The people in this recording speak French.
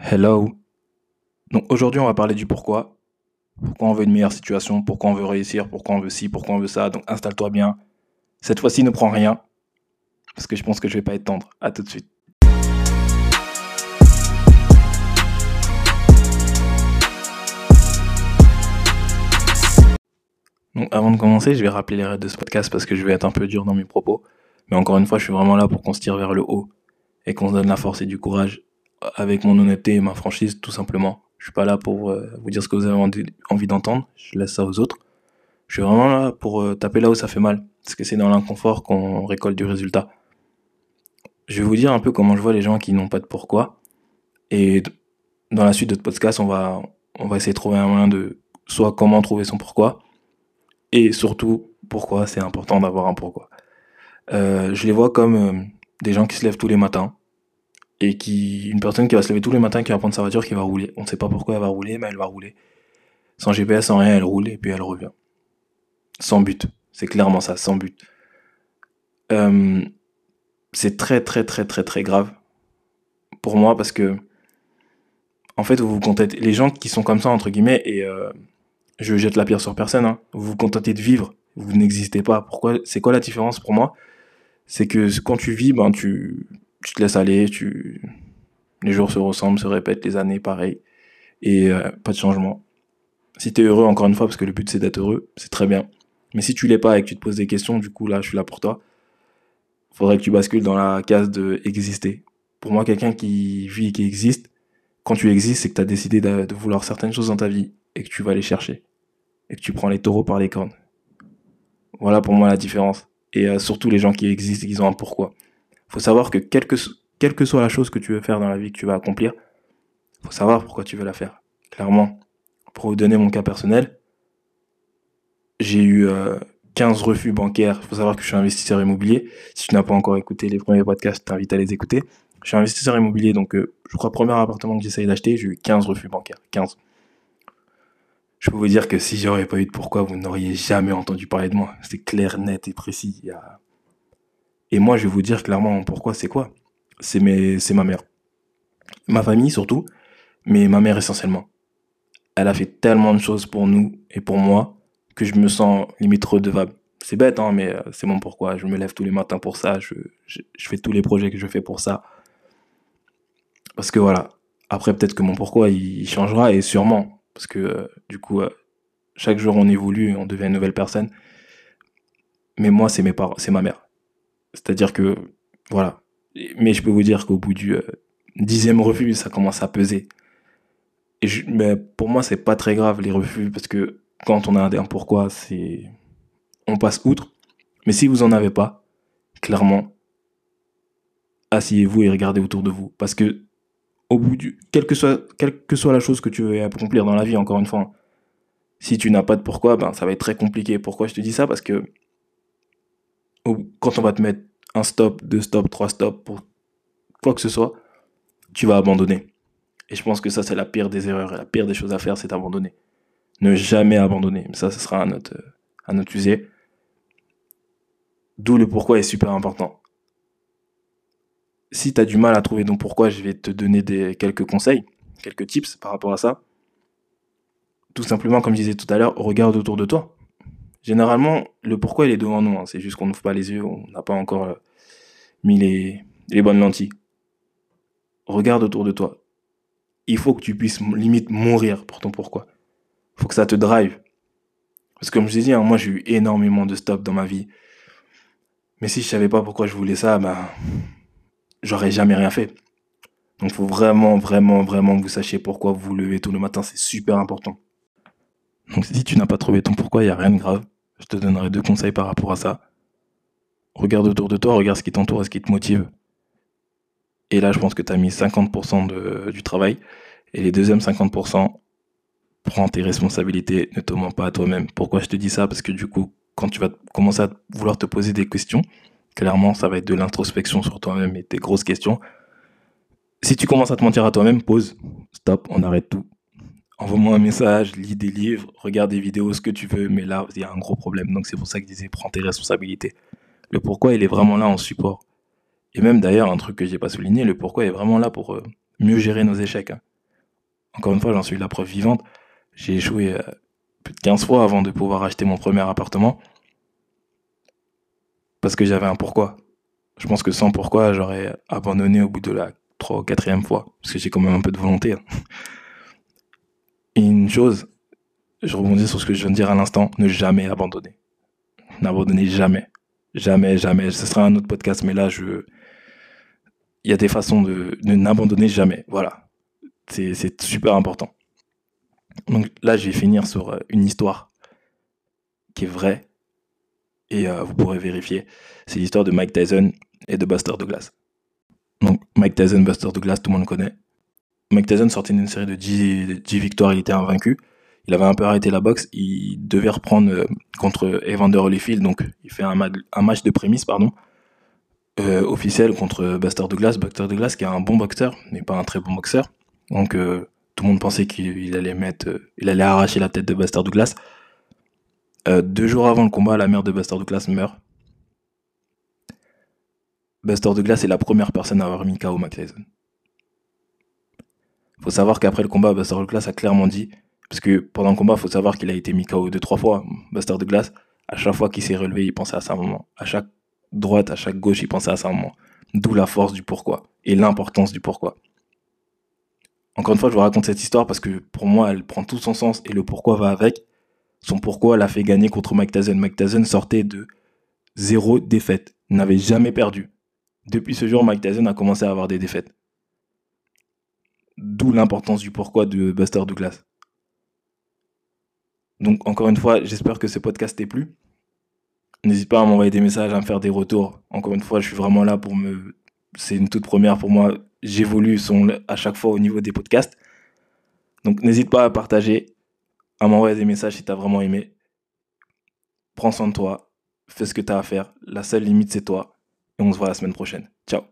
Hello. Donc aujourd'hui, on va parler du pourquoi. Pourquoi on veut une meilleure situation, pourquoi on veut réussir, pourquoi on veut ci, pourquoi on veut ça. Donc installe-toi bien. Cette fois-ci, ne prends rien. Parce que je pense que je vais pas être tendre. À tout de suite. Donc avant de commencer, je vais rappeler les règles de ce podcast parce que je vais être un peu dur dans mes propos. Mais encore une fois, je suis vraiment là pour qu'on se tire vers le haut et qu'on se donne la force et du courage avec mon honnêteté et ma franchise, tout simplement. Je suis pas là pour euh, vous dire ce que vous avez envie d'entendre. Je laisse ça aux autres. Je suis vraiment là pour euh, taper là où ça fait mal. Parce que c'est dans l'inconfort qu'on récolte du résultat. Je vais vous dire un peu comment je vois les gens qui n'ont pas de pourquoi. Et dans la suite de ce podcast, on va, on va essayer de trouver un moyen de soit comment trouver son pourquoi. Et surtout, pourquoi c'est important d'avoir un pourquoi. Euh, je les vois comme des gens qui se lèvent tous les matins et qui une personne qui va se lever tous les matins qui va prendre sa voiture qui va rouler. On ne sait pas pourquoi elle va rouler mais elle va rouler. Sans GPS sans rien elle roule et puis elle revient. Sans but. C'est clairement ça sans but. Euh, c'est très très très très très grave. Pour moi parce que en fait vous vous contentez les gens qui sont comme ça entre guillemets et euh, je jette la pierre sur personne hein, vous vous contentez de vivre. Vous n'existez pas. Pourquoi c'est quoi la différence pour moi? C'est que quand tu vis ben tu tu te laisses aller, tu... les jours se ressemblent, se répètent, les années pareil, et euh, pas de changement. Si tu es heureux, encore une fois, parce que le but c'est d'être heureux, c'est très bien. Mais si tu l'es pas et que tu te poses des questions, du coup là, je suis là pour toi. Faudrait que tu bascules dans la case de exister. Pour moi, quelqu'un qui vit et qui existe, quand tu existes, c'est que tu as décidé de, vouloir certaines choses dans ta vie et que tu vas les chercher. Et que tu prends les taureaux par les cornes. Voilà pour moi la différence. Et euh, surtout les gens qui existent, ils ont un pourquoi faut savoir que quelle que, soit la chose que tu veux faire dans la vie que tu vas accomplir, faut savoir pourquoi tu veux la faire. Clairement, pour vous donner mon cas personnel, j'ai eu 15 euh, refus bancaires. Il faut savoir que je suis investisseur immobilier. Si tu n'as pas encore écouté les premiers podcasts, je t'invite à les écouter. Je suis investisseur immobilier, donc euh, je crois premier appartement que j'essaye d'acheter, j'ai eu 15 refus bancaires. 15. Je peux vous dire que si j'aurais pas eu de pourquoi, vous n'auriez jamais entendu parler de moi. C'est clair, net et précis. Il y a et moi, je vais vous dire clairement pourquoi c'est quoi. C'est mes, ma mère. Ma famille surtout, mais ma mère essentiellement. Elle a fait tellement de choses pour nous et pour moi que je me sens limite redevable. C'est bête, hein, mais euh, c'est mon pourquoi. Je me lève tous les matins pour ça. Je, je, fais tous les projets que je fais pour ça. Parce que voilà. Après, peut-être que mon pourquoi, il changera et sûrement. Parce que euh, du coup, euh, chaque jour, on évolue on devient une nouvelle personne. Mais moi, c'est mes parents, c'est ma mère. C'est-à-dire que, voilà. Mais je peux vous dire qu'au bout du euh, dixième refus, ça commence à peser. Et mais pour moi, c'est pas très grave les refus parce que quand on a un pourquoi, c'est on passe outre. Mais si vous en avez pas, clairement, asseyez-vous et regardez autour de vous parce que au bout du quelle que soit soit la chose que tu veux accomplir dans la vie, encore une fois, si tu n'as pas de pourquoi, ben ça va être très compliqué. Pourquoi je te dis ça? Parce que quand on va te mettre un stop, deux stops, trois stops pour quoi que ce soit, tu vas abandonner. Et je pense que ça, c'est la pire des erreurs. la pire des choses à faire, c'est d'abandonner. Ne jamais abandonner. Ça, ce sera un autre, un autre sujet. D'où le pourquoi est super important. Si tu as du mal à trouver ton pourquoi, je vais te donner des, quelques conseils, quelques tips par rapport à ça. Tout simplement, comme je disais tout à l'heure, regarde autour de toi. Généralement, le pourquoi il est devant nous. Hein. C'est juste qu'on n'ouvre pas les yeux, on n'a pas encore euh, mis les, bonnes lentilles. Regarde autour de toi. Il faut que tu puisses limite mourir pour ton pourquoi. Il faut que ça te drive. Parce que comme je t'ai dit, hein, moi j'ai eu énormément de stops dans ma vie. Mais si je savais pas pourquoi je voulais ça, ben, j'aurais jamais rien fait. Donc faut vraiment, vraiment, vraiment que vous sachiez pourquoi vous vous levez tout le matin. C'est super important. Donc si tu n'as pas trouvé ton pourquoi, il n'y a rien de grave. Je te donnerai deux conseils par rapport à ça. Regarde autour de toi, regarde ce qui t'entoure ce qui te motive. Et là, je pense que tu as mis 50% du travail. Et les deuxièmes 50%, prends tes responsabilités, ne te mens pas à toi-même. Pourquoi je te dis ça? Parce que du coup, quand tu vas commencer à vouloir te poser des questions, clairement, ça va être de l'introspection sur toi-même et tes grosses questions. Si tu commences à te mentir à toi-même, pause, stop, on arrête tout envoie-moi un message, lis des livres, regarde des vidéos, ce que tu veux, mais là, il y a un gros problème. Donc c'est pour ça que je disais, prends tes responsabilités. Le pourquoi, il est vraiment là en support. Et même d'ailleurs, un truc que j'ai pas souligné, le pourquoi est vraiment là pour euh, mieux gérer nos échecs. Hein. Encore une fois, j'en suis la preuve vivante. J'ai échoué euh, plus de 15 fois avant de pouvoir acheter mon premier appartement. Parce que j'avais un pourquoi. Je pense que sans pourquoi, j'aurais abandonné au bout de la 3 ou 4 fois. Parce que j'ai quand même un peu de volonté. Une chose, je rebondis sur ce que je viens de dire à l'instant, ne jamais abandonner. N'abandonnez jamais. Jamais, jamais. Ce sera un autre podcast, mais là, je. Il y a des façons de, n'abandonner jamais. Voilà. C'est super important. Donc là, je vais finir sur euh, une histoire qui est vraie. Et euh, vous pourrez vérifier. C'est l'histoire de Mike Tyson et de Buster Douglas. Donc Mike Tyson, Buster Douglas, tout le monde connaît. Mike Tyson sortait d'une série de 10, 10 victoires, il était invaincu il avait un peu arrêté la boxe, il devait reprendre euh, contre Evander Holyfield, donc il fait un, match de prémisse, pardon, euh, officiel contre Buster Douglas. Buster Douglas qui est un bon boxeur, mais pas un très bon boxeur. Donc euh, tout le monde pensait qu'il allait mettre, il allait arracher la tête de Buster Douglas. deux jours avant le combat, la mère de Buster Douglas meurt. Buster Douglas est la première personne à avoir mis KO Mike. Faut savoir qu'après le combat, Buster Douglas a clairement dit parce que pendant le combat, faut savoir qu'il a été mis KO deux, trois fois, Bastard de glace. À chaque fois qu'il s'est relevé, il pensait à sa maman. À chaque droite, à chaque gauche, il pensait à sa maman. D'où la force du pourquoi et l'importance du pourquoi. Encore une fois, je vous raconte cette histoire parce que pour moi, elle prend tout son sens et le pourquoi va avec. Son pourquoi l'a fait gagner contre Mike Tyson. Mike sortait de zéro défaite, n'avait jamais perdu. Depuis ce jour, Mike a commencé à avoir des défaites. D'où l'importance du pourquoi de Buster Douglas. Donc, encore une fois, j'espère que ce podcast t'est plu. N'hésite pas à m'envoyer des messages, à me faire des retours. Encore une fois, je suis vraiment là pour me. C'est une toute première pour moi. J'évolue à chaque fois au niveau des podcasts. Donc, n'hésite pas à partager, à m'envoyer des messages si tu as vraiment aimé. Prends soin de toi. Fais ce que tu as à faire. La seule limite, c'est toi. Et on se voit la semaine prochaine. Ciao.